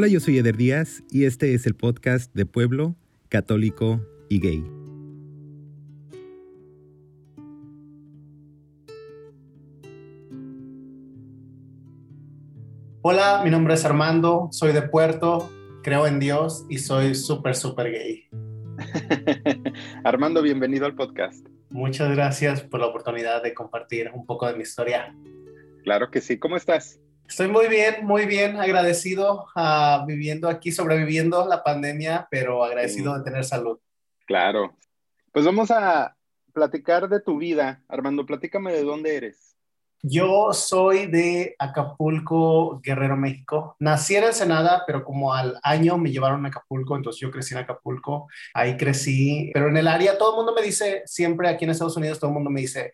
Hola, yo soy Eder Díaz y este es el podcast de Pueblo, Católico y Gay. Hola, mi nombre es Armando, soy de Puerto, creo en Dios y soy súper, súper gay. Armando, bienvenido al podcast. Muchas gracias por la oportunidad de compartir un poco de mi historia. Claro que sí, ¿cómo estás? Estoy muy bien, muy bien, agradecido a viviendo aquí, sobreviviendo la pandemia, pero agradecido de tener salud. Claro. Pues vamos a platicar de tu vida. Armando, platícame de dónde eres. Yo soy de Acapulco, Guerrero, México. Nací en Ensenada, pero como al año me llevaron a Acapulco, entonces yo crecí en Acapulco, ahí crecí, pero en el área todo el mundo me dice, siempre aquí en Estados Unidos todo el mundo me dice,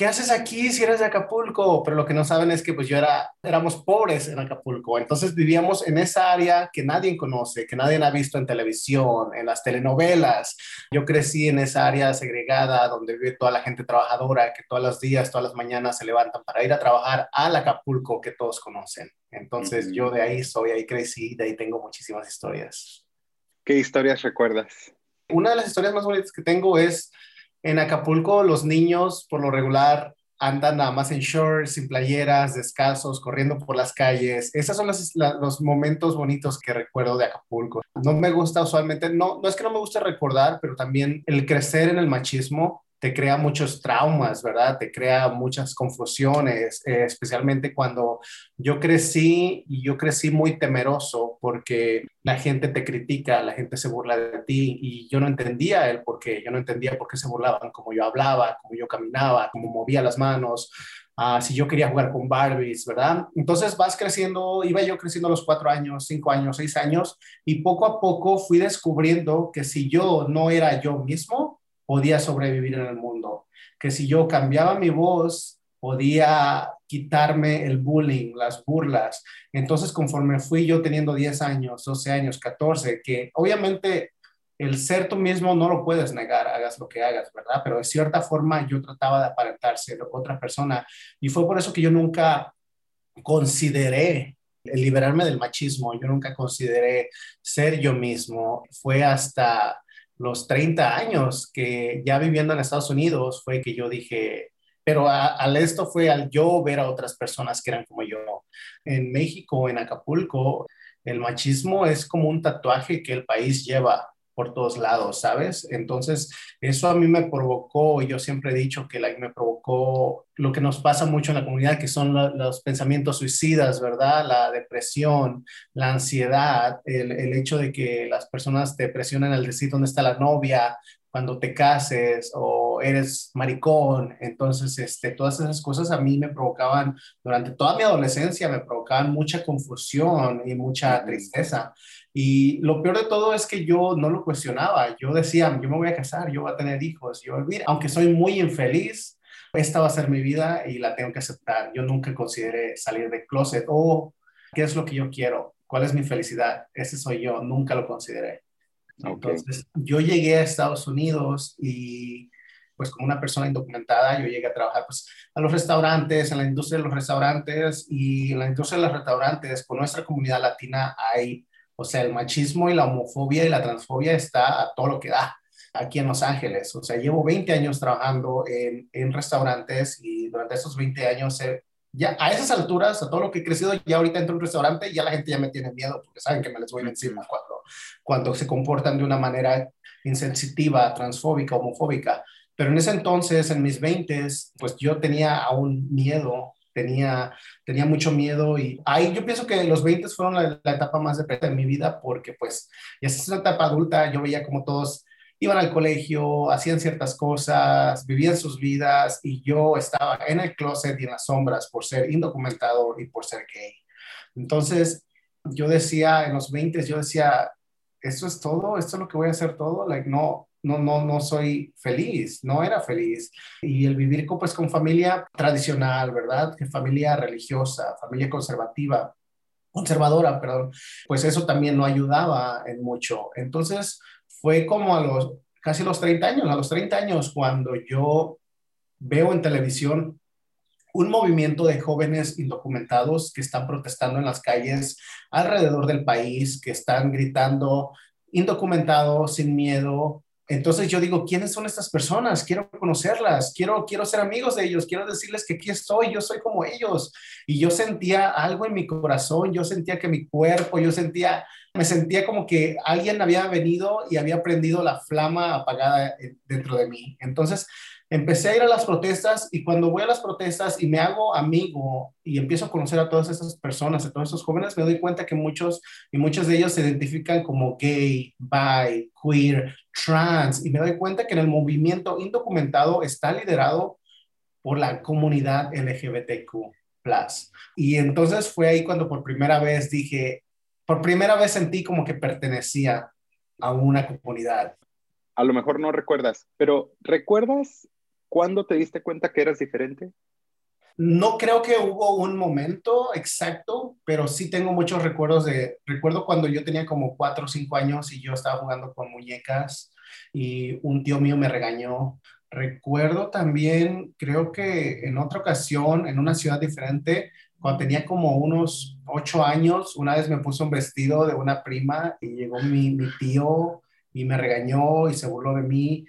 ¿qué haces aquí si eres de Acapulco? Pero lo que no saben es que pues yo era, éramos pobres en Acapulco, entonces vivíamos en esa área que nadie conoce, que nadie ha visto en televisión, en las telenovelas. Yo crecí en esa área segregada donde vive toda la gente trabajadora, que todos los días, todas las mañanas se levantan para ir a trabajar al Acapulco que todos conocen. Entonces yo de ahí soy, ahí crecí, de ahí tengo muchísimas historias. ¿Qué historias recuerdas? Una de las historias más bonitas que tengo es en Acapulco los niños por lo regular andan nada más en shorts, sin playeras, descalzos, corriendo por las calles. Esos son los, momentos bonitos que recuerdo de Acapulco. No me gusta usualmente, no, no es que no me guste recordar, pero también el crecer en el machismo te crea muchos traumas, ¿verdad? Te crea muchas confusiones, eh, especialmente cuando yo crecí y yo crecí muy temeroso porque la gente te critica, la gente se burla de ti y yo no entendía el por qué, yo no entendía por qué se burlaban, como yo hablaba, como yo caminaba, como movía las manos, uh, si yo quería jugar con Barbies, ¿verdad? Entonces vas creciendo, iba yo creciendo a los cuatro años, cinco años, seis años y poco a poco fui descubriendo que si yo no era yo mismo, podía sobrevivir en el mundo, que si yo cambiaba mi voz, podía quitarme el bullying, las burlas. Entonces, conforme fui yo teniendo 10 años, 12 años, 14, que obviamente el ser tú mismo no lo puedes negar, hagas lo que hagas, ¿verdad? Pero de cierta forma yo trataba de aparentar ser otra persona y fue por eso que yo nunca consideré liberarme del machismo, yo nunca consideré ser yo mismo. Fue hasta los 30 años que ya viviendo en Estados Unidos fue que yo dije, pero al esto fue al yo ver a otras personas que eran como yo. En México, en Acapulco, el machismo es como un tatuaje que el país lleva por todos lados, ¿sabes? Entonces, eso a mí me provocó, y yo siempre he dicho que me provocó lo que nos pasa mucho en la comunidad, que son los pensamientos suicidas, ¿verdad? La depresión, la ansiedad, el, el, hecho de que las personas te presionan al decir dónde está la novia, cuando te cases o eres maricón. Entonces, este, todas esas cosas a mí me provocaban, durante toda mi adolescencia, me provocaban mucha confusión y mucha tristeza. Y lo peor de todo es que yo no lo cuestionaba. Yo decía, yo me voy a casar, yo voy a tener hijos, yo voy a vivir. Aunque soy muy infeliz, esta va a ser mi vida y la tengo que aceptar. Yo nunca consideré salir del closet o oh, qué es lo que yo quiero, cuál es mi felicidad. Ese soy yo, nunca lo consideré. Entonces, yo llegué a Estados Unidos y pues como una persona indocumentada, yo llegué a trabajar pues a los restaurantes, en la industria de los restaurantes y en la industria de los restaurantes, con nuestra comunidad latina hay, o sea, el machismo y la homofobia y la transfobia está a todo lo que da aquí en Los Ángeles. O sea, llevo 20 años trabajando en, en restaurantes y durante esos 20 años he ya a esas alturas, a todo lo que he crecido, ya ahorita entro a un restaurante y ya la gente ya me tiene miedo porque saben que me les voy encima cuando, cuando se comportan de una manera insensitiva, transfóbica, homofóbica. Pero en ese entonces, en mis 20, pues yo tenía aún miedo, tenía, tenía mucho miedo y ahí yo pienso que los 20 fueron la, la etapa más de, de mi vida porque pues ya es una etapa adulta, yo veía como todos iban al colegio, hacían ciertas cosas, vivían sus vidas y yo estaba en el closet y en las sombras por ser indocumentado y por ser gay. Entonces, yo decía en los 20, yo decía, ¿esto es todo? ¿Esto es lo que voy a hacer todo? Like, no, no, no, no soy feliz, no era feliz. Y el vivir con, pues, con familia tradicional, ¿verdad? Familia religiosa, familia conservativa, conservadora, perdón, pues eso también no ayudaba en mucho. Entonces, fue como a los casi los 30 años, a los 30 años cuando yo veo en televisión un movimiento de jóvenes indocumentados que están protestando en las calles alrededor del país, que están gritando indocumentados, sin miedo, entonces yo digo, ¿quiénes son estas personas? Quiero conocerlas, quiero, quiero ser amigos de ellos, quiero decirles que aquí estoy, yo soy como ellos. Y yo sentía algo en mi corazón, yo sentía que mi cuerpo, yo sentía, me sentía como que alguien había venido y había prendido la flama apagada dentro de mí. Entonces empecé a ir a las protestas y cuando voy a las protestas y me hago amigo y empiezo a conocer a todas esas personas, a todos esos jóvenes, me doy cuenta que muchos y muchos de ellos se identifican como gay, bi, queer, trans y me doy cuenta que en el movimiento indocumentado está liderado por la comunidad LGBTQ+. Y entonces fue ahí cuando por primera vez dije, por primera vez sentí como que pertenecía a una comunidad. A lo mejor no recuerdas, pero ¿recuerdas ¿Cuándo te diste cuenta que eras diferente? No creo que hubo un momento exacto, pero sí tengo muchos recuerdos de, recuerdo cuando yo tenía como cuatro o cinco años y yo estaba jugando con muñecas y un tío mío me regañó. Recuerdo también, creo que en otra ocasión, en una ciudad diferente, cuando tenía como unos ocho años, una vez me puso un vestido de una prima y llegó mi tío y me regañó y se burló de mí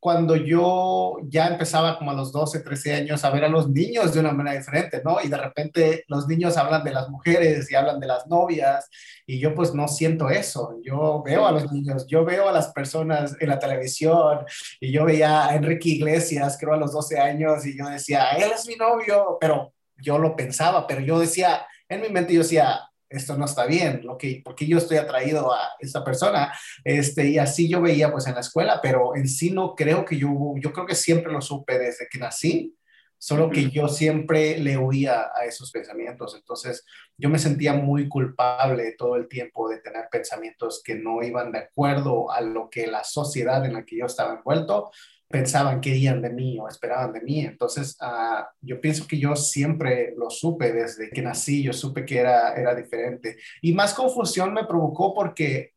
cuando yo ya empezaba como a los 12, 13 años a ver a los niños de una manera diferente, ¿no? Y de repente los niños hablan de las mujeres y hablan de las novias y yo pues no siento eso. Yo veo a los niños, yo veo a las personas en la televisión y yo veía a Enrique Iglesias, creo a los 12 años y yo decía, él es mi novio, pero yo lo pensaba, pero yo decía, en mi mente yo decía, esto no está bien, lo que, porque yo estoy atraído a esa persona, este, y así yo veía pues en la escuela, pero en sí no creo que yo, yo creo que siempre lo supe desde que nací, solo que yo siempre le oía a esos pensamientos, entonces yo me sentía muy culpable todo el tiempo de tener pensamientos que no iban de acuerdo a lo que la sociedad en la que yo estaba envuelto pensaban, querían de mí o esperaban de mí. Entonces, uh, yo pienso que yo siempre lo supe desde que nací, yo supe que era, era diferente. Y más confusión me provocó porque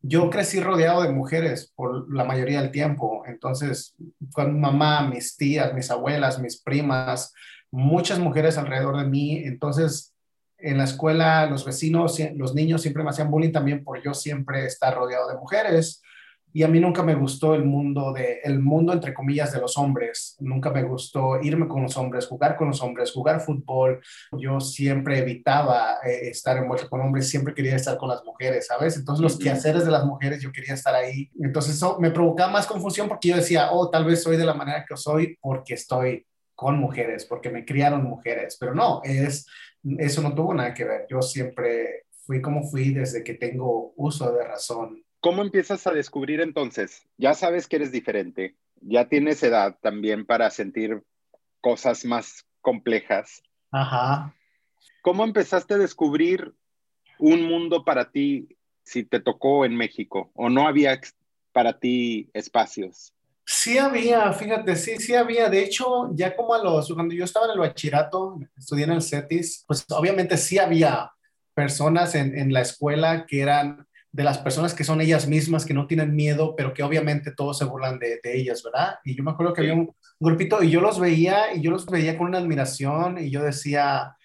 yo crecí rodeado de mujeres por la mayoría del tiempo. Entonces, con mamá, mis tías, mis abuelas, mis primas, muchas mujeres alrededor de mí. Entonces, en la escuela, los vecinos, los niños siempre me hacían bullying también por yo siempre estar rodeado de mujeres y a mí nunca me gustó el mundo de el mundo entre comillas de los hombres. Nunca me gustó irme con los hombres jugar con los hombres jugar fútbol. Yo siempre evitaba eh, estar envuelto con hombres siempre quería estar con las mujeres sabes entonces los quehaceres de las mujeres yo quería estar ahí. Entonces eso me provocaba más confusión porque yo decía oh tal vez soy de la manera que soy porque estoy con mujeres porque me criaron mujeres pero no es eso no tuvo nada que ver. Yo siempre fui como fui desde que tengo uso de razón ¿Cómo empiezas a descubrir entonces? Ya sabes que eres diferente, ya tienes edad también para sentir cosas más complejas. Ajá. ¿Cómo empezaste a descubrir un mundo para ti si te tocó en México o no había para ti espacios? Sí había, fíjate, sí, sí había. De hecho, ya como a los, cuando yo estaba en el bachillerato, estudié en el CETIS, pues obviamente sí había personas en, en la escuela que eran de las personas que son ellas mismas, que no tienen miedo, pero que obviamente todos se burlan de, ellas, ¿verdad? Y yo me acuerdo que había un, grupito y yo los veía y yo los veía con una admiración y yo decía,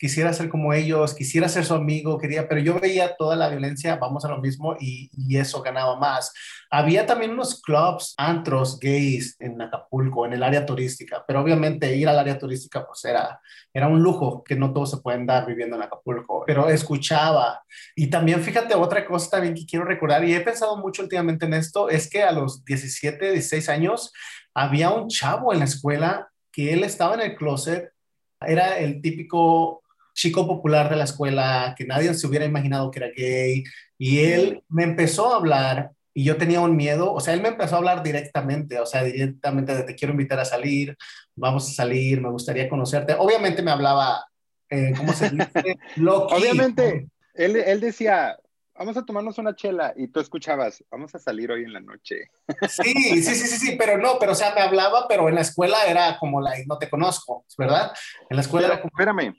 quisiera ser como ellos, quisiera ser su amigo, quería, pero yo veía toda la violencia, vamos a lo mismo, y, y, eso ganaba más. Había también unos clubs, antros gays en Acapulco, en el área turística, pero obviamente ir al área turística pues era, era un lujo que no todos se pueden dar viviendo en Acapulco, pero escuchaba. Y también fíjate otra cosa también que quiero recordar, y he pensado mucho últimamente en esto, es que a los 17, 16 años había un chavo en la escuela que él estaba en el closet, era el típico chico popular de la escuela, que nadie se hubiera imaginado que era gay, y él me empezó a hablar y yo tenía un miedo, o sea, él me empezó a hablar directamente, o sea, directamente de te quiero invitar a salir, vamos a salir, me gustaría conocerte. Obviamente me hablaba, eh, ¿cómo se dice? Obviamente, él, él decía, vamos a tomarnos una chela y tú escuchabas, vamos a salir hoy en la noche. Sí, sí, sí, sí, sí, pero no, pero o sea, me hablaba, pero en la escuela era como la, no te conozco, ¿verdad? En la escuela era como... Espérame,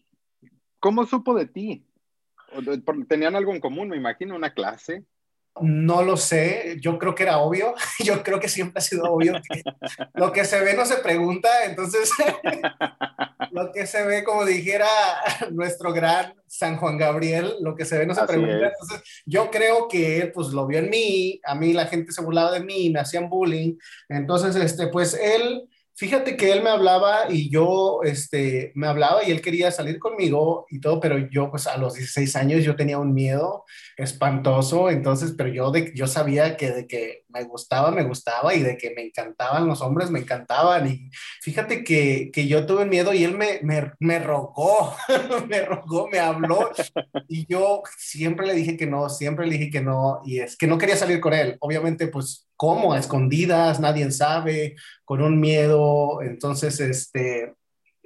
¿Cómo supo de ti? ¿Tenían algo en común, me imagino, una clase? No lo sé, yo creo que era obvio, yo creo que siempre ha sido obvio que lo que se ve no se pregunta, entonces lo que se ve, como dijera nuestro gran San Juan Gabriel, lo que se ve no se pregunta. Entonces, yo creo que él, pues, lo vio en mí, a mí la gente se burlaba de mí, me hacían bullying. Entonces, este, pues, él Fíjate que él me hablaba y yo, este, me hablaba y él quería salir conmigo y todo, pero yo, pues a los 16 años yo tenía un miedo espantoso, entonces, pero yo, de, yo sabía que de que me gustaba, me gustaba y de que me encantaban los hombres, me encantaban. Y fíjate que, que yo tuve miedo y él me, me, me rogó, me rogó, me habló y yo siempre le dije que no, siempre le dije que no y es que no quería salir con él. Obviamente, pues ¿Cómo? A escondidas, nadie sabe, con un miedo. Entonces, este,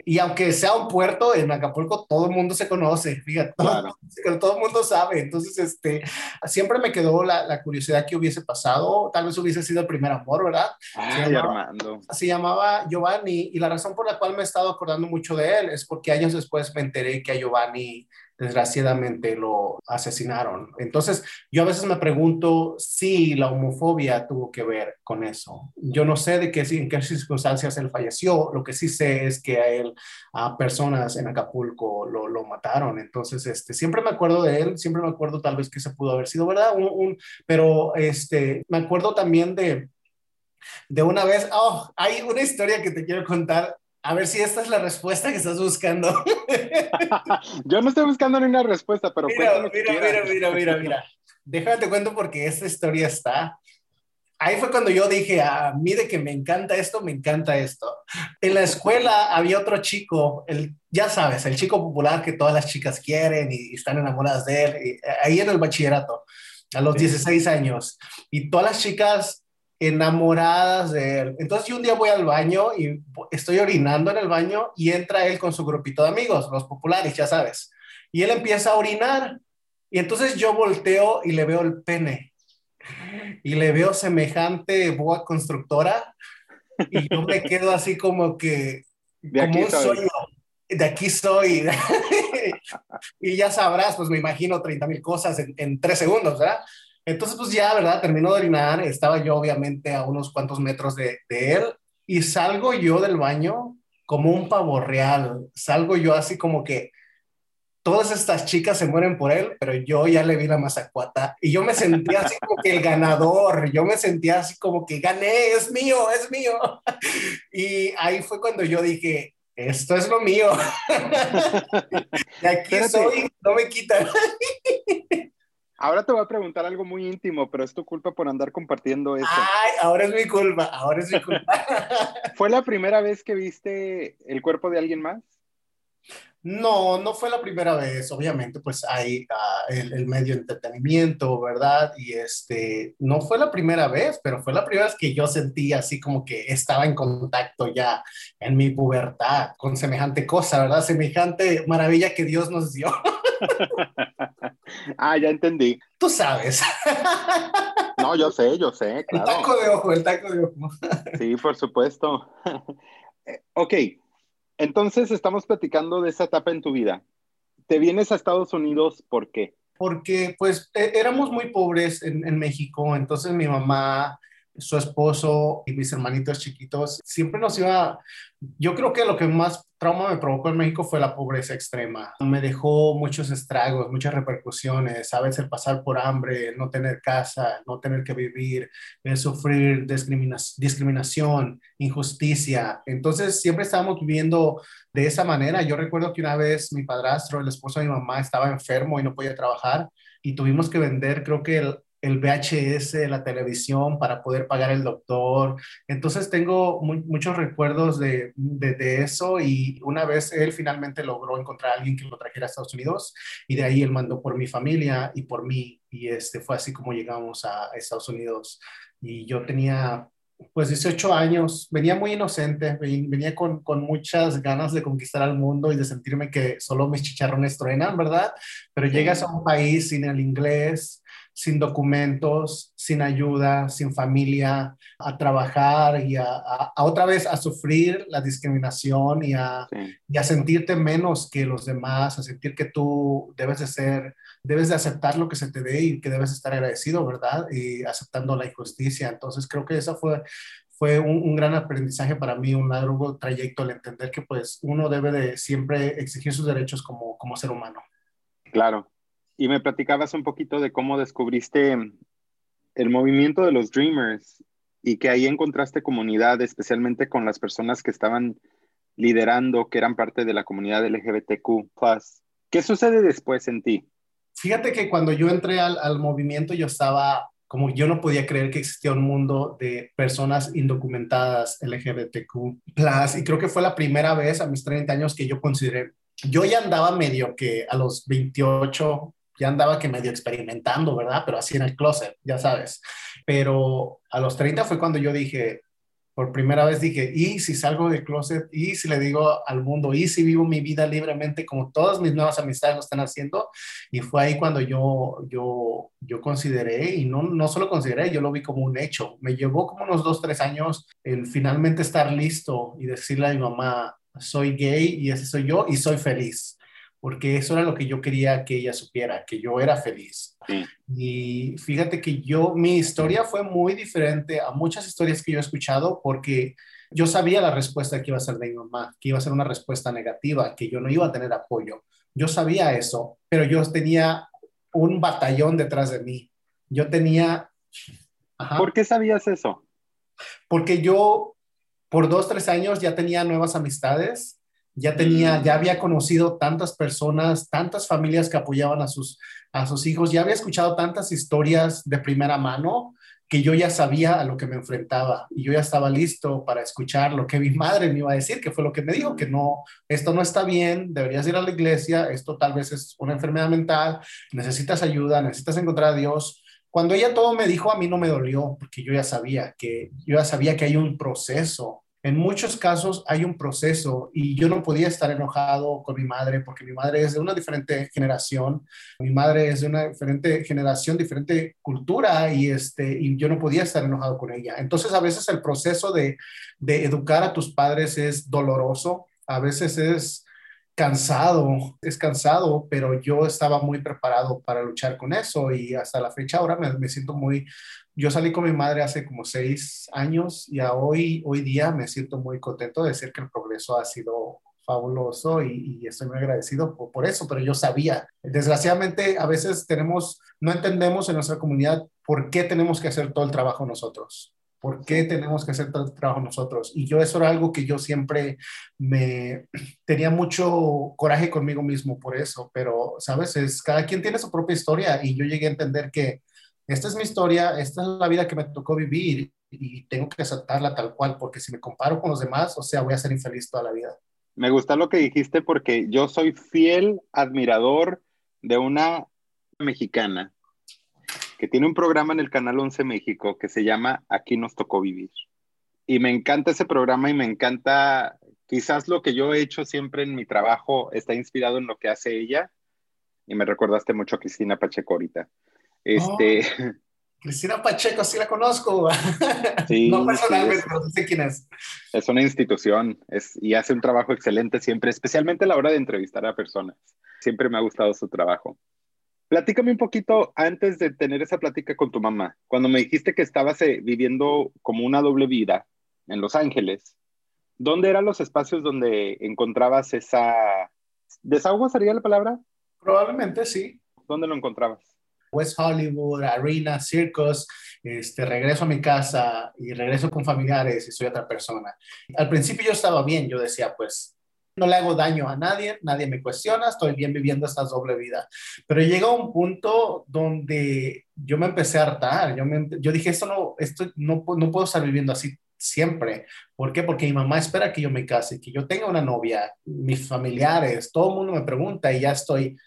y aunque sea un puerto en Acapulco, todo el mundo se conoce, fíjate, claro. todo, el mundo sabe. Entonces, este, siempre me quedó la, la, curiosidad que hubiese pasado. Tal vez hubiese sido el primer amor, ¿verdad? Ay, se llamaba, Armando. Se llamaba Giovanni y la razón por la cual me he estado acordando mucho de él es porque años después me enteré que a Giovanni desgraciadamente lo asesinaron. Entonces, yo a veces me pregunto si la homofobia tuvo que ver con eso. Yo no sé de qué, en qué circunstancias él falleció, lo que sí sé es que a él, a personas en Acapulco lo, lo mataron. Entonces, este, siempre me acuerdo de él, siempre me acuerdo tal vez que se pudo haber sido, ¿verdad? Un, pero este, me acuerdo también de, de una vez, oh, hay una historia que te quiero contar a ver si esta es la respuesta que estás buscando. Yo no estoy buscando ninguna respuesta, pero mira, mira, mira, mira, mira, mira. Déjame te cuento porque esta historia está. Ahí fue cuando yo dije, a mí de que me encanta esto, me encanta esto. En la escuela había otro chico, el, ya sabes, el chico popular que todas las chicas quieren y, están enamoradas de él, eh, ahí en el bachillerato, a los 16 años. Y todas las chicas enamoradas de él. Entonces yo un día voy al baño y estoy orinando en el baño y entra él con su grupito de amigos, los populares, ya sabes. Y él empieza a orinar. Y entonces yo volteo y le veo el pene. Y le veo semejante boa constructora. Y yo me quedo así como que, de como un sueño. De aquí soy. y ya sabrás, pues me imagino 30 mil cosas en, en tres segundos, ¿verdad? Entonces, pues ya, ¿verdad? Terminó de orinar, estaba yo obviamente a unos cuantos metros de, él y salgo yo del baño como un pavo real, salgo yo así como que todas estas chicas se mueren por él, pero yo ya le vi la mazacuata y yo me sentía así como que el ganador, yo me sentía así como que gané, es mío, es mío. Y ahí fue cuando yo dije, esto es lo mío. y aquí soy, no me quitan. Ahora te voy a preguntar algo muy íntimo, pero es tu culpa por andar compartiendo eso. Ay, ahora es mi culpa, ahora es mi culpa. ¿Fue la primera vez que viste el cuerpo de alguien más? No, no fue la primera vez, obviamente, pues hay ah, el, medio de entretenimiento, ¿verdad? Y este, no fue la primera vez, pero fue la primera vez que yo sentí así como que estaba en contacto ya en mi pubertad con semejante cosa, ¿verdad? Semejante maravilla que Dios nos dio. ah, ya entendí. Tú sabes. no, yo sé, yo sé, claro. El taco de ojo, el taco de ojo. sí, por supuesto. ok, entonces estamos platicando de esa etapa en tu vida. ¿Te vienes a Estados Unidos por qué? Porque pues e, éramos muy pobres en, en México, entonces mi mamá su esposo y mis hermanitos chiquitos, siempre nos iba, yo creo que lo que más trauma me provocó en México fue la pobreza extrema. Me dejó muchos estragos, muchas repercusiones, sabes, el pasar por hambre, no tener casa, no tener que vivir, el sufrir discriminación, injusticia. Entonces siempre estábamos viviendo de esa manera. Yo recuerdo que una vez mi padrastro, el esposo de mi mamá, estaba enfermo y no podía trabajar y tuvimos que vender, creo que el, el VHS, la televisión para poder pagar el doctor. Entonces tengo muchos recuerdos de, de, eso y una vez él finalmente logró encontrar a alguien que lo trajera a Estados Unidos y de ahí él mandó por mi familia y por mí y este fue así como llegamos a Estados Unidos y yo tenía pues 18 años, venía muy inocente, venía con, con, muchas ganas de conquistar al mundo y de sentirme que solo mis chicharrones truenan, ¿verdad? Pero llegas a un país sin el inglés, sin documentos, sin ayuda, sin familia, a trabajar y a, otra vez a sufrir la discriminación y a, y a, sentirte menos que los demás, a sentir que tú debes de ser, debes de aceptar lo que se te dé y que debes estar agradecido, ¿verdad? Y aceptando la injusticia. Entonces creo que esa fue, fue un, gran aprendizaje para mí, un largo trayecto al entender que pues uno debe de siempre exigir sus derechos como, como ser humano. Claro. Y me platicabas un poquito de cómo descubriste el movimiento de los Dreamers y que ahí encontraste comunidad, especialmente con las personas que estaban liderando, que eran parte de la comunidad LGBTQ. ¿Qué sucede después en ti? Fíjate que cuando yo entré al, al movimiento yo estaba como yo no podía creer que existía un mundo de personas indocumentadas LGBTQ+, y creo que fue la primera vez a mis 30 años que yo consideré, yo ya andaba medio que a los 28, ya andaba que medio experimentando, ¿verdad? Pero así en el closet, ya sabes. Pero a los 30 fue cuando yo dije, por primera vez dije, ¿y si salgo del closet? ¿Y si le digo al mundo? ¿Y si vivo mi vida libremente como todas mis nuevas amistades lo están haciendo? Y fue ahí cuando yo, yo, yo consideré, y no, no solo consideré, yo lo vi como un hecho. Me llevó como unos dos, tres años el finalmente estar listo y decirle a mi mamá, soy gay y ese soy yo y soy feliz porque eso era lo que yo quería que ella supiera, que yo era feliz. Y fíjate que yo, mi historia fue muy diferente a muchas historias que yo he escuchado porque yo sabía la respuesta que iba a ser de mi mamá, que iba a ser una respuesta negativa, que yo no iba a tener apoyo. Yo sabía eso, pero yo tenía un batallón detrás de mí. Yo tenía... ¿Por qué sabías eso? Porque yo por dos, tres años ya tenía nuevas amistades ya tenía, ya había conocido tantas personas, tantas familias que apoyaban a sus, a sus hijos, ya había escuchado tantas historias de primera mano que yo ya sabía a lo que me enfrentaba y yo ya estaba listo para escuchar lo que mi madre me iba a decir, que fue lo que me dijo, que no, esto no está bien, deberías ir a la iglesia, esto tal vez es una enfermedad mental, necesitas ayuda, necesitas encontrar a Dios. Cuando ella todo me dijo, a mí no me dolió, porque yo ya sabía que, yo ya sabía que hay un proceso en muchos casos hay un proceso y yo no podía estar enojado con mi madre porque mi madre es de una diferente generación, mi madre es de una diferente generación, diferente cultura y, este, y yo no podía estar enojado con ella. Entonces a veces el proceso de, de educar a tus padres es doloroso, a veces es cansado, es cansado, pero yo estaba muy preparado para luchar con eso y hasta la fecha ahora me, me siento muy, yo salí con mi madre hace como seis años y a hoy, hoy día me siento muy contento de decir que el progreso ha sido fabuloso y, estoy muy agradecido por, por, eso, pero yo sabía. Desgraciadamente, a veces tenemos, no entendemos en nuestra comunidad por qué tenemos que hacer todo el trabajo nosotros. ¿Por qué tenemos que hacer todo el trabajo nosotros? Y yo eso era algo que yo siempre me tenía mucho coraje conmigo mismo por eso, pero, ¿sabes? Es, cada quien tiene su propia historia y yo llegué a entender que esta es mi historia, esta es la vida que me tocó vivir y tengo que aceptarla tal cual, porque si me comparo con los demás, o sea, voy a ser infeliz toda la vida. Me gusta lo que dijiste porque yo soy fiel admirador de una mexicana que tiene un programa en el canal 11 México que se llama Aquí nos tocó vivir. Y me encanta ese programa y me encanta, quizás lo que yo he hecho siempre en mi trabajo está inspirado en lo que hace ella. Y me recordaste mucho a Cristina Pacheco ahorita. Este... Oh, Cristina Pacheco, sí la conozco. Sí, no personalmente, pero sé quién es. Es una institución es, y hace un trabajo excelente siempre, especialmente a la hora de entrevistar a personas. Siempre me ha gustado su trabajo. Platícame un poquito antes de tener esa plática con tu mamá, cuando me dijiste que estabas eh, viviendo como una doble vida en Los Ángeles. ¿Dónde eran los espacios donde encontrabas esa... ¿Desahogo sería la palabra? Probablemente sí. ¿Dónde lo encontrabas? West Hollywood, Arena, Circus, este, regreso a mi casa y regreso con familiares y soy otra persona. Al principio yo estaba bien, yo decía, pues no le hago daño a nadie, nadie me cuestiona, estoy bien viviendo esta doble vida. Pero llega un punto donde yo me empecé a hartar, yo, me, yo dije, esto no, esto no, no puedo estar viviendo así siempre. ¿Por qué? Porque mi mamá espera que yo me case, que yo tenga una novia, mis familiares, todo el mundo me pregunta y ya estoy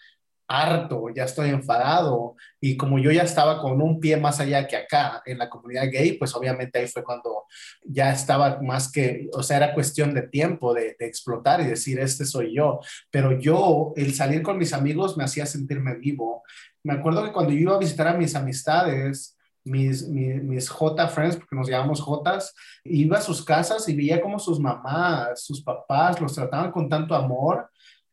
harto, ya estoy enfadado y como yo ya estaba con un pie más allá que acá en la comunidad gay, pues obviamente ahí fue cuando ya estaba más que, o sea, era cuestión de tiempo de, explotar y decir, este soy yo, pero yo, el salir con mis amigos me hacía sentirme vivo. Me acuerdo que cuando yo iba a visitar a mis amistades, mis, mis, mis, J friends, porque nos llamamos Jotas, iba a sus casas y veía como sus mamás, sus papás los trataban con tanto amor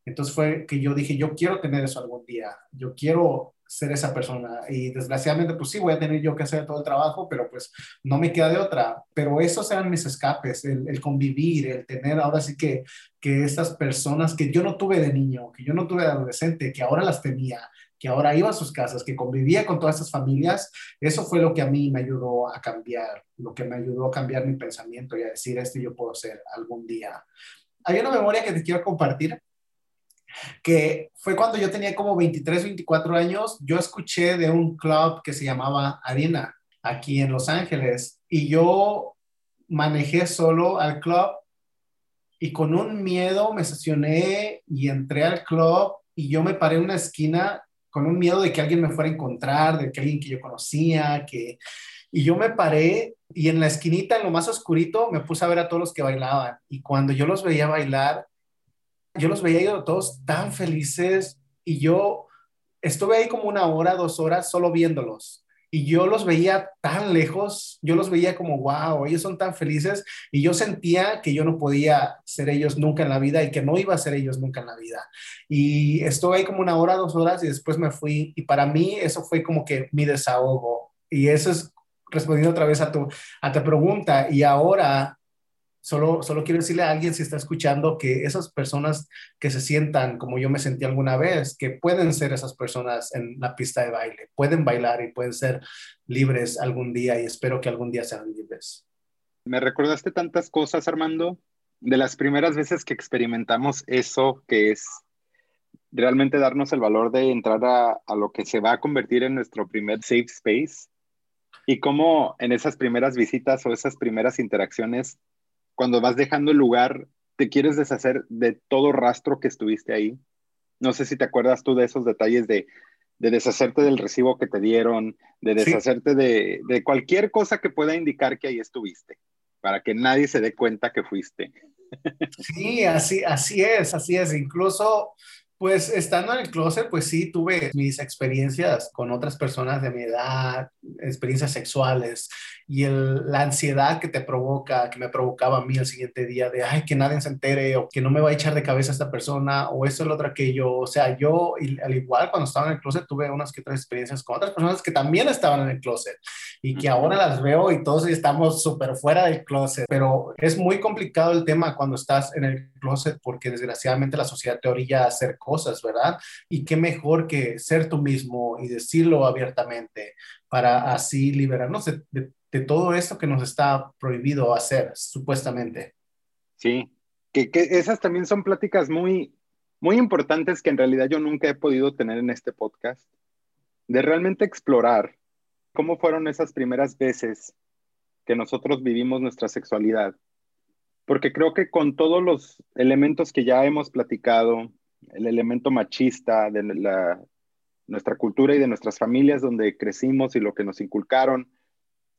entonces fue que yo dije, yo quiero tener eso algún día, yo quiero ser esa persona. Y desgraciadamente, pues sí, voy a tener yo que hacer todo el trabajo, pero pues no me queda de otra. Pero esos eran mis escapes, el, convivir, el tener ahora sí que, que estas personas que yo no tuve de niño, que yo no tuve de adolescente, que ahora las tenía, que ahora iba a sus casas, que convivía con todas estas familias, eso fue lo que a mí me ayudó a cambiar, lo que me ayudó a cambiar mi pensamiento y a decir, esto yo puedo ser algún día. Hay una memoria que te quiero compartir que fue cuando yo tenía como 23, 24 años, yo escuché de un club que se llamaba Arena, aquí en Los Ángeles, y yo manejé solo al club y con un miedo me estacioné y entré al club y yo me paré en una esquina con un miedo de que alguien me fuera a encontrar, de que alguien que yo conocía, que... Y yo me paré y en la esquinita, en lo más oscurito, me puse a ver a todos los que bailaban. Y cuando yo los veía bailar, yo los veía todos tan felices y yo estuve ahí como una hora, dos horas solo viéndolos. Y yo los veía tan lejos, yo los veía como, wow, ellos son tan felices y yo sentía que yo no podía ser ellos nunca en la vida y que no iba a ser ellos nunca en la vida. Y estuve ahí como una hora, dos horas y después me fui y para mí eso fue como que mi desahogo. Y eso es respondiendo otra vez a tu, a tu pregunta. Y ahora Solo, solo quiero decirle a alguien si está escuchando que esas personas que se sientan como yo me sentí alguna vez, que pueden ser esas personas en la pista de baile, pueden bailar y pueden ser libres algún día y espero que algún día sean libres. Me recordaste tantas cosas, Armando, de las primeras veces que experimentamos eso que es realmente darnos el valor de entrar a, a lo que se va a convertir en nuestro primer safe space y cómo en esas primeras visitas o esas primeras interacciones cuando vas dejando el lugar, te quieres deshacer de todo rastro que estuviste ahí. No sé si te acuerdas tú de esos detalles de, deshacerte del recibo que te dieron, de deshacerte de, de, cualquier cosa que pueda indicar que ahí estuviste, para que nadie se dé cuenta que fuiste. Sí, así, así es, así es. Incluso pues estando en el closet, pues sí, tuve mis experiencias con otras personas de mi edad, experiencias sexuales y la ansiedad que te provoca, que me provocaba a mí el siguiente día de, ay, que nadie se entere o que no me va a echar de cabeza esta persona o eso, lo otro, aquello. O sea, yo, al igual cuando estaba en el closet, tuve unas que otras experiencias con otras personas que también estaban en el closet y que ahora las veo y todos estamos súper fuera del closet. Pero es muy complicado el tema cuando estás en el closet porque desgraciadamente la sociedad te orilla a hacer cosas, ¿verdad? Y qué mejor que ser tú mismo y decirlo abiertamente para así liberarnos de, todo esto que nos está prohibido hacer, supuestamente. Sí, que, que, esas también son pláticas muy, muy importantes que en realidad yo nunca he podido tener en este podcast, de realmente explorar cómo fueron esas primeras veces que nosotros vivimos nuestra sexualidad. Porque creo que con todos los elementos que ya hemos platicado, el elemento machista de la, nuestra cultura y de nuestras familias donde crecimos y lo que nos inculcaron,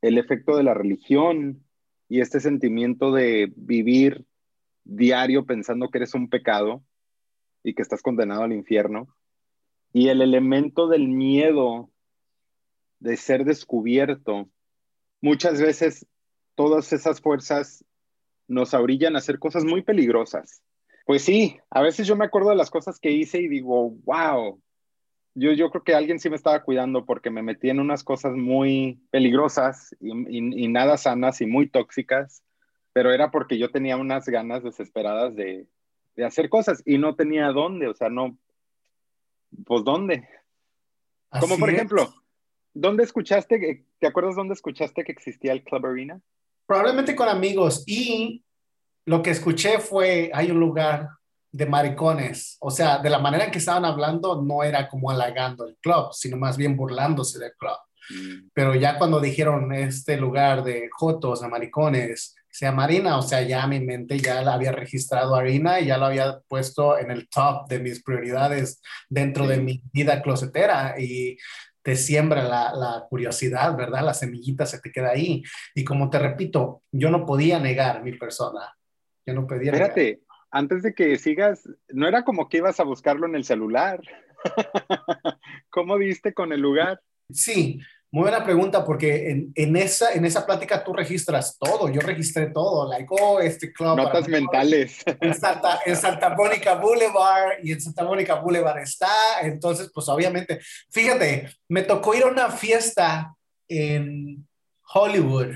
el efecto de la religión y este sentimiento de vivir diario pensando que eres un pecado y que estás condenado al infierno, y el elemento del miedo de ser descubierto, muchas veces todas esas fuerzas nos orillan a hacer cosas muy peligrosas pues sí, a veces yo me acuerdo de las cosas que hice y digo, wow, yo, yo creo que alguien sí me estaba cuidando porque me metí en unas cosas muy peligrosas y, nada sanas y muy tóxicas, pero era porque yo tenía unas ganas desesperadas de, de hacer cosas y no tenía dónde, o sea, no, pues dónde. Como por ejemplo, ¿dónde escuchaste, te acuerdas dónde escuchaste que existía el Club Arena? Probablemente con amigos y lo que escuché fue, hay un lugar de maricones, o sea, de la manera en que estaban hablando no era como halagando el club, sino más bien burlándose del club. Mm. Pero ya cuando dijeron este lugar de jotos, de maricones, sea Marina, o sea, ya mi mente ya la había registrado Arena y ya lo había puesto en el top de mis prioridades dentro de mi vida closetera y te siembra la, la, curiosidad, ¿verdad? La semillita se te queda ahí. Y como te repito, yo no podía negar mi persona. No. Espérate, antes de que sigas, no era como que ibas a buscarlo en el celular. ¿Cómo viste con el lugar? Sí, Muy buena pregunta, porque en, en, esa, en esa plática tú registras todo. Yo registré todo, like, oh, este club. Notas mentales. En Santa, en Santa Mónica Boulevard, y en Santa Mónica Boulevard está. Entonces, pues obviamente, fíjate, me tocó ir a una fiesta en Hollywood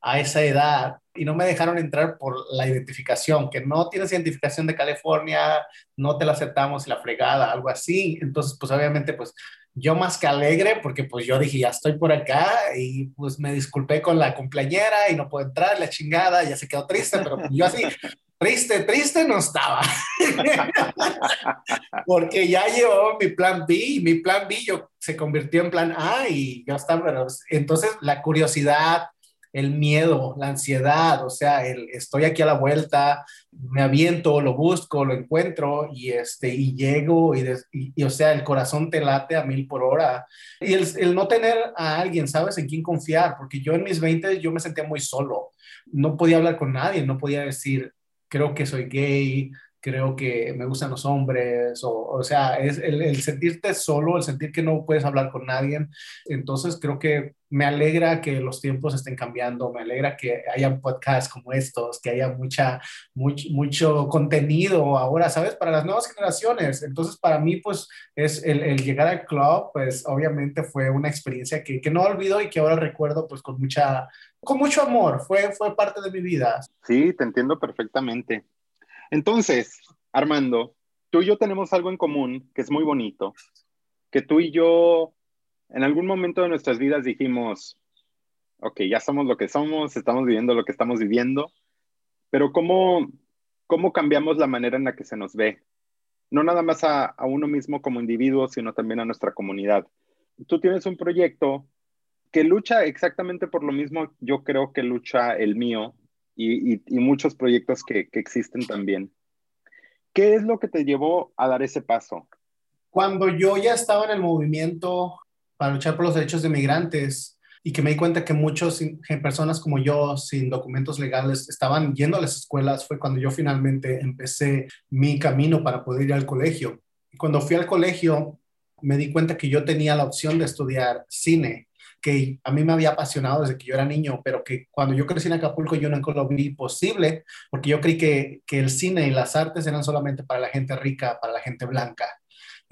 a esa edad y no me dejaron entrar por la identificación, que no tienes identificación de California, no te la aceptamos la fregada, algo así. Entonces, pues obviamente, pues yo más que alegre, porque pues yo dije, ya estoy por acá y pues me disculpé con la cumpleañera y no puedo entrar, la chingada, ya se quedó triste, pero yo así, triste, triste no estaba. porque ya llevó mi plan B y mi plan B yo, se convirtió en plan A y ya está, pero entonces la curiosidad, el miedo, la ansiedad, o sea, el estoy aquí a la vuelta, me aviento, lo busco, lo encuentro y, este, y llego y, y, o sea, el corazón te late a mil por hora. Y el, el, no tener a alguien, ¿sabes? En quién confiar, porque yo en mis 20 yo me sentía muy solo, no podía hablar con nadie, no podía decir, creo que soy gay, creo que me gustan los hombres, o, o sea, es el, el, sentirte solo, el sentir que no puedes hablar con nadie. Entonces creo que me alegra que los tiempos estén cambiando, me alegra que haya podcasts como estos, que haya mucha, mucho, mucho contenido ahora, ¿sabes? Para las nuevas generaciones. Entonces para mí, pues, es el, el llegar al club, pues obviamente fue una experiencia que, que no olvido y que ahora recuerdo, pues, con mucha, con mucho amor, fue, fue parte de mi vida. Sí, te entiendo perfectamente. Entonces, Armando, tú y yo tenemos algo en común que es muy bonito, que tú y yo en algún momento de nuestras vidas dijimos, ok, ya somos lo que somos, estamos viviendo lo que estamos viviendo, pero ¿cómo, cómo cambiamos la manera en la que se nos ve? No nada más a, a uno mismo como individuo, sino también a nuestra comunidad. Tú tienes un proyecto que lucha exactamente por lo mismo, yo creo que lucha el mío, y, y, muchos proyectos que, que, existen también. ¿Qué es lo que te llevó a dar ese paso? Cuando yo ya estaba en el movimiento para luchar por los derechos de migrantes y que me di cuenta que muchas personas como yo, sin documentos legales, estaban yendo a las escuelas, fue cuando yo finalmente empecé mi camino para poder ir al colegio. Cuando fui al colegio, me di cuenta que yo tenía la opción de estudiar cine que a mí me había apasionado desde que yo era niño, pero que cuando yo crecí en Acapulco yo nunca lo vi posible, porque yo creí que, que el cine y las artes eran solamente para la gente rica, para la gente blanca.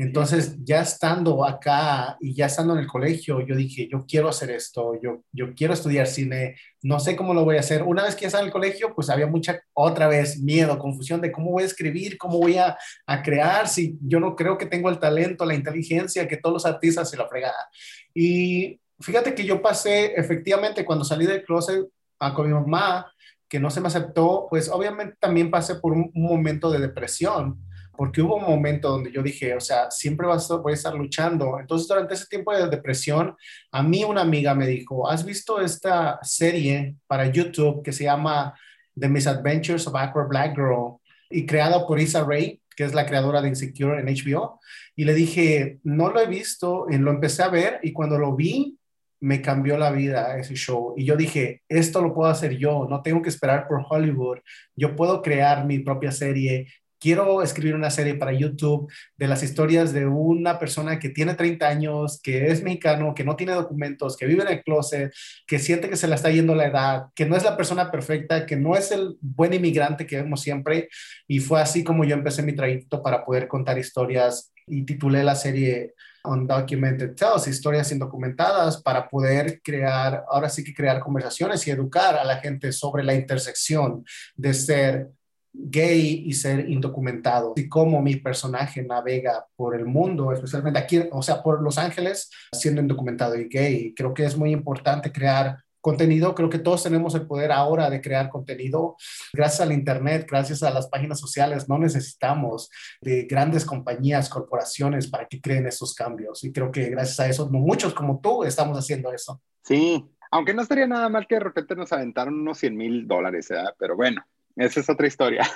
Entonces, ya estando acá y ya estando en el colegio, yo dije, yo quiero hacer esto, yo, yo quiero estudiar cine, no sé cómo lo voy a hacer. Una vez que ya estaba en el colegio, pues había mucha, otra vez, miedo, confusión de cómo voy a escribir, cómo voy a, a crear, si yo no creo que tengo el talento, la inteligencia que todos los artistas se lo fregada. Y fíjate que yo pasé, efectivamente, cuando salí del closet a, con mi mamá, que no se me aceptó, pues obviamente también pasé por un, un, momento de depresión, porque hubo un momento donde yo dije, o sea, siempre voy a, voy a estar luchando. Entonces, durante ese tiempo de depresión, a mí una amiga me dijo, ¿has visto esta serie para YouTube que se llama The Misadventures of Aqua Black Girl y creada por Issa Rae? que es la creadora de Insecure en HBO, y le dije, no lo he visto, y lo empecé a ver, y cuando lo vi, me cambió la vida ese show. Y yo dije, esto lo puedo hacer yo, no tengo que esperar por Hollywood, yo puedo crear mi propia serie. Quiero escribir una serie para YouTube de las historias de una persona que tiene 30 años, que es mexicano, que no tiene documentos, que vive en el closet, que siente que se la está yendo la edad, que no es la persona perfecta, que no es el buen inmigrante que vemos siempre. Y fue así como yo empecé mi trayecto para poder contar historias y titulé la serie Undocumented Tales, historias indocumentadas para poder crear, ahora sí que crear conversaciones y educar a la gente sobre la intersección de ser gay y ser indocumentado y cómo mi personaje navega por el mundo, especialmente aquí, o sea, por Los Ángeles, siendo indocumentado y gay. Creo que es muy importante crear contenido. Creo que todos tenemos el poder ahora de crear contenido. Gracias al Internet, gracias a las páginas sociales, no necesitamos de grandes compañías, corporaciones para que creen esos cambios. Y creo que gracias a eso, muchos como tú estamos haciendo eso. Sí, aunque no estaría nada mal que de repente nos aventaron unos 100 mil dólares, ¿eh? pero bueno. Esa es otra historia.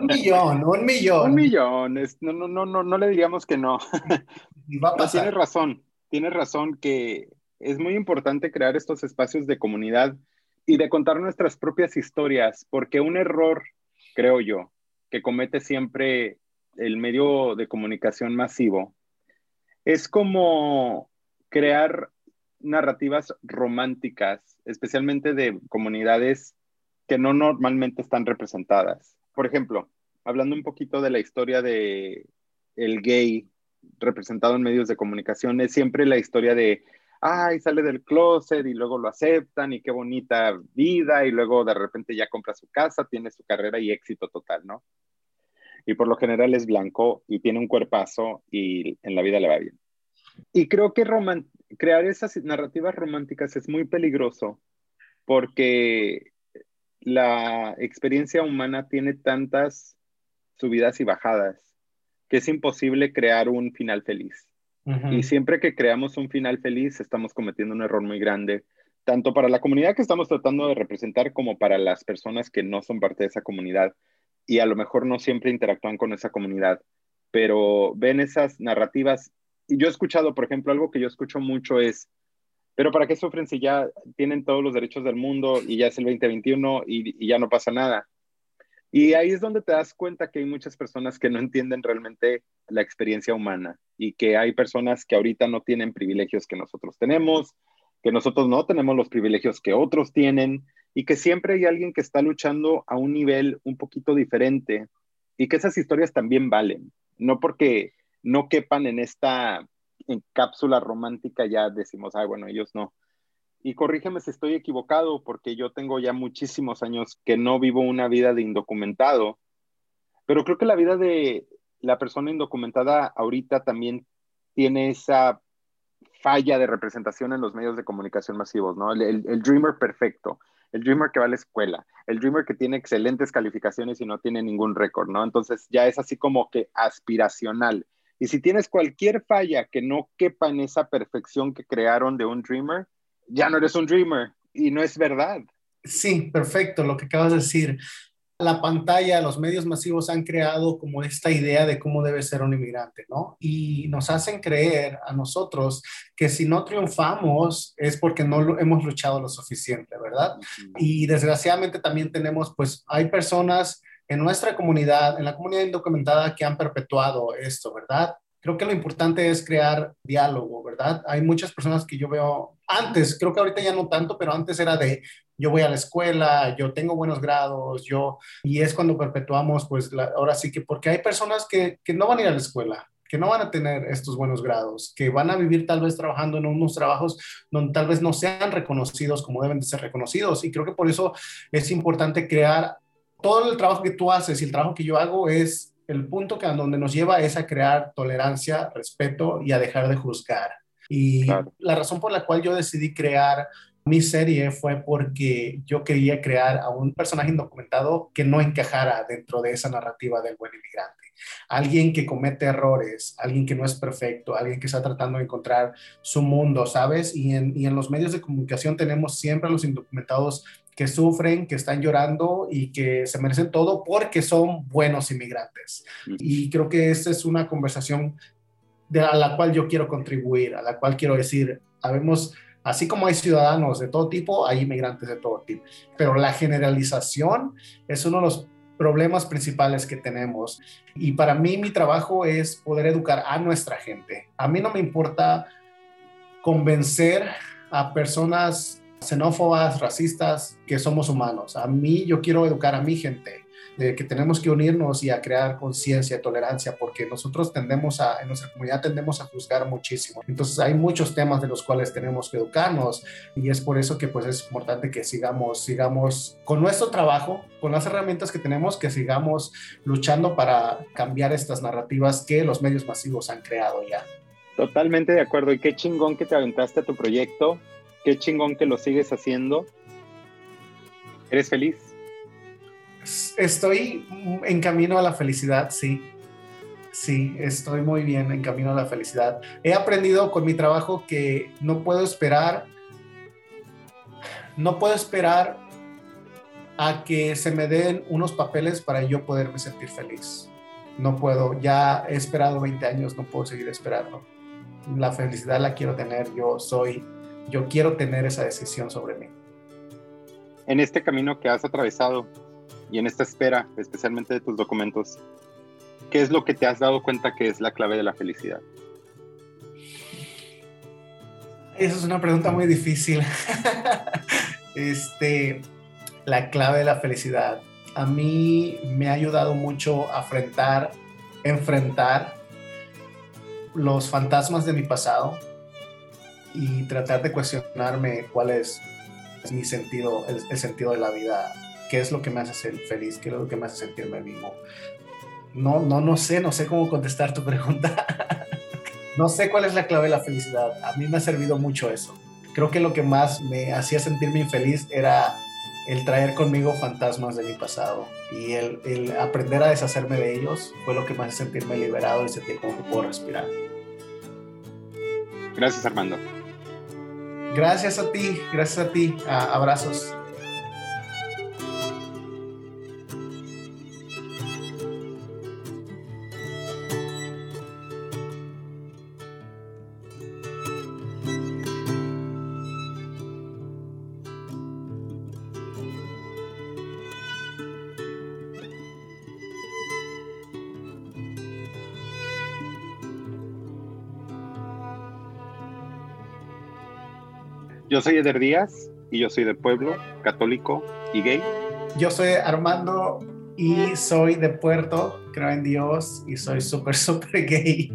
Un millón, un millón. Un millón. Es, no, no, no, no, no le diríamos que no. Va a pasar. Tienes razón, tienes razón que es muy importante crear estos espacios de comunidad y de contar nuestras propias historias, porque un error, creo yo, que comete siempre el medio de comunicación masivo, es como crear narrativas románticas, especialmente de comunidades que no normalmente están representadas. Por ejemplo, hablando un poquito de la historia de el gay representado en medios de comunicación, es siempre la historia de, ay, sale del closet y luego lo aceptan y qué bonita vida y luego de repente ya compra su casa, tiene su carrera y éxito total, ¿no? Y por lo general es blanco y tiene un cuerpazo y en la vida le va bien. Y creo que crear esas narrativas románticas es muy peligroso porque la experiencia humana tiene tantas subidas y bajadas que es imposible crear un final feliz. Y siempre que creamos un final feliz, estamos cometiendo un error muy grande, tanto para la comunidad que estamos tratando de representar como para las personas que no son parte de esa comunidad y a lo mejor no siempre interactúan con esa comunidad, pero ven esas narrativas. Y yo he escuchado, por ejemplo, algo que yo escucho mucho es, pero ¿para qué sufren si ya tienen todos los derechos del mundo y ya es el 2021 y, y ya no pasa nada? Y ahí es donde te das cuenta que hay muchas personas que no entienden realmente la experiencia humana y que hay personas que ahorita no tienen privilegios que nosotros tenemos, que nosotros no tenemos los privilegios que otros tienen y que siempre hay alguien que está luchando a un nivel un poquito diferente y que esas historias también valen, no porque no quepan en esta cápsula romántica ya decimos, ah, bueno, ellos no, y corrígeme si estoy equivocado, porque yo tengo ya muchísimos años que no vivo una vida de indocumentado, pero creo que la vida de la persona indocumentada ahorita también tiene esa falla de representación en los medios de comunicación masivos, ¿no? El, dreamer perfecto, el dreamer que va a la escuela, el dreamer que tiene excelentes calificaciones y no tiene ningún récord, ¿no? Entonces ya es así como que aspiracional. Y si tienes cualquier falla que no quepa en esa perfección que crearon de un dreamer, ya no eres un dreamer y no es verdad. Sí, perfecto, lo que acabas de decir. La pantalla, los medios masivos han creado como esta idea de cómo debe ser un inmigrante, ¿no? Y nos hacen creer a nosotros que si no triunfamos es porque no hemos luchado lo suficiente, ¿verdad? Y desgraciadamente también tenemos, pues hay personas en nuestra comunidad, en la comunidad indocumentada que han perpetuado esto, ¿verdad? Creo que lo importante es crear diálogo, ¿verdad? Hay muchas personas que yo veo antes, creo que ahorita ya no tanto, pero antes era de yo voy a la escuela, yo tengo buenos grados, yo, y es cuando perpetuamos, pues ahora sí que, porque hay personas que, que no van a ir a la escuela, que no van a tener estos buenos grados, que van a vivir tal vez trabajando en unos trabajos donde tal vez no sean reconocidos como deben de ser reconocidos. Y creo que por eso es importante crear todo el trabajo que tú haces y el trabajo que yo hago es el punto que a donde nos lleva es a crear tolerancia, respeto y a dejar de juzgar. Y la razón por la cual yo decidí crear mi serie fue porque yo quería crear a un personaje indocumentado que no encajara dentro de esa narrativa del buen inmigrante. Alguien que comete errores, alguien que no es perfecto, alguien que está tratando de encontrar su mundo, ¿sabes? Y en, y en los medios de comunicación tenemos siempre a los indocumentados que sufren, que están llorando y que se merecen todo porque son buenos inmigrantes. Y creo que esta es una conversación de a la cual yo quiero contribuir, a la cual quiero decir, habemos, así como hay ciudadanos de todo tipo, hay inmigrantes de todo tipo, pero la generalización es uno de los problemas principales que tenemos. Y para mí mi trabajo es poder educar a nuestra gente. A mí no me importa convencer a personas xenófobas, racistas, que somos humanos. A mí yo quiero educar a mi gente de que tenemos que unirnos y a crear conciencia, tolerancia, porque nosotros tendemos a, en nuestra comunidad tendemos a juzgar muchísimo. Entonces hay muchos temas de los cuales tenemos que educarnos y es por eso que pues es importante que sigamos, sigamos con nuestro trabajo, con las herramientas que tenemos, que sigamos luchando para cambiar estas narrativas que los medios masivos han creado ya. Totalmente de acuerdo y qué chingón que te aventaste a tu proyecto Qué chingón que lo sigues haciendo. ¿Eres feliz? Estoy en camino a la felicidad, sí. Sí, estoy muy bien en camino a la felicidad. He aprendido con mi trabajo que no puedo esperar, no puedo esperar a que se me den unos papeles para yo poderme sentir feliz. No puedo, ya he esperado 20 años, no puedo seguir esperando. La felicidad la quiero tener, yo soy yo quiero tener esa decisión sobre mí. En este camino que has atravesado y en esta espera, especialmente de tus documentos, ¿qué es lo que te has dado cuenta que es la clave de la felicidad? Esa es una pregunta muy difícil. este, la clave de la felicidad. A mí me ha ayudado mucho a enfrentar, enfrentar los fantasmas de mi pasado y tratar de cuestionarme cuál es, mi sentido, el, sentido de la vida, qué es lo que me hace ser feliz, qué es lo que me hace sentirme vivo. No, no, no sé, no sé cómo contestar tu pregunta. no sé cuál es la clave de la felicidad. A mí me ha servido mucho eso. Creo que lo que más me hacía sentirme infeliz era el traer conmigo fantasmas de mi pasado y el, el, aprender a deshacerme de ellos fue lo que me hace sentirme liberado y sentir como que puedo respirar. Gracias, Armando. Gracias a ti, gracias a ti. abrazos. Yo soy Eder Díaz y yo soy de pueblo, católico y gay. Yo soy Armando y soy de Puerto, creo en Dios y soy súper, súper gay.